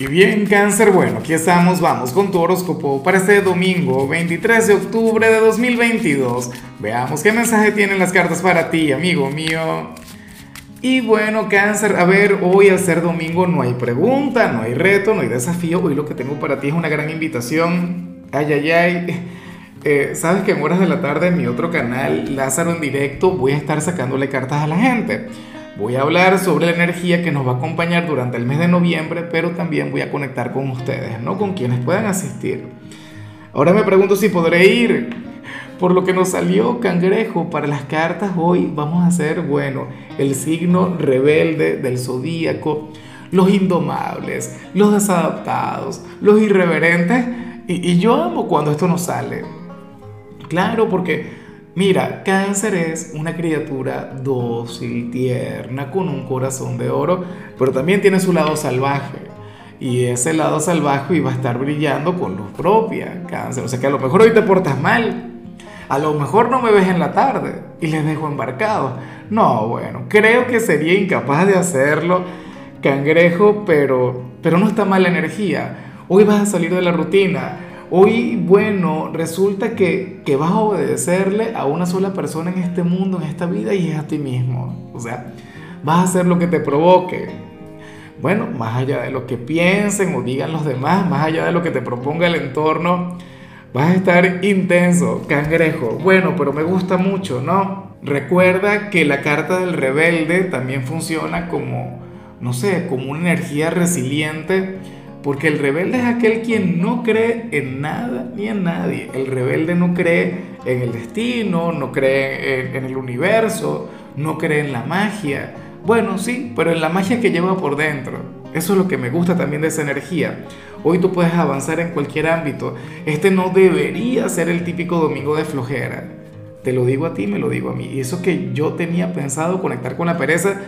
Y bien, cáncer, bueno, aquí estamos, vamos con tu horóscopo para este domingo 23 de octubre de 2022. Veamos qué mensaje tienen las cartas para ti, amigo mío. Y bueno, cáncer, a ver, hoy al ser domingo no hay pregunta, no hay reto, no hay desafío. Hoy lo que tengo para ti es una gran invitación. Ay, ay, ay. Eh, Sabes que en horas de la tarde en mi otro canal, Lázaro en directo, voy a estar sacándole cartas a la gente. Voy a hablar sobre la energía que nos va a acompañar durante el mes de noviembre, pero también voy a conectar con ustedes, no con quienes puedan asistir. Ahora me pregunto si podré ir. Por lo que nos salió cangrejo para las cartas hoy, vamos a hacer, bueno, el signo rebelde del zodíaco, los indomables, los desadaptados, los irreverentes. Y, y yo amo cuando esto nos sale. Claro, porque Mira, cáncer es una criatura dócil, tierna, con un corazón de oro, pero también tiene su lado salvaje. Y ese lado salvaje iba a estar brillando con luz propia, cáncer. O sea que a lo mejor hoy te portas mal. A lo mejor no me ves en la tarde y les dejo embarcado. No, bueno, creo que sería incapaz de hacerlo, cangrejo, pero, pero no está mal la energía. Hoy vas a salir de la rutina Hoy, bueno, resulta que, que, vas a obedecerle a una sola persona en este mundo, en esta vida, y es a ti mismo. O sea, vas a hacer lo que te provoque. Bueno, más allá de lo que piensen o digan los demás, más allá de lo que te proponga el entorno, vas a estar intenso, cangrejo. Bueno, pero me gusta mucho, ¿no? Recuerda que la carta del rebelde también funciona como, no sé, como una energía resiliente porque el rebelde es aquel quien no cree en nada ni en nadie. El rebelde no cree en el destino, no cree en, el universo, no cree en la magia. Bueno, sí, pero en la magia que lleva por dentro. Eso es lo que me gusta también de esa energía. Hoy tú puedes avanzar en cualquier ámbito. Este no debería ser el típico domingo de flojera. Te lo digo a ti, me lo digo a mí. Y eso que yo tenía pensado conectar con la pereza,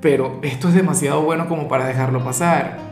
pero esto es demasiado bueno como para dejarlo pasar.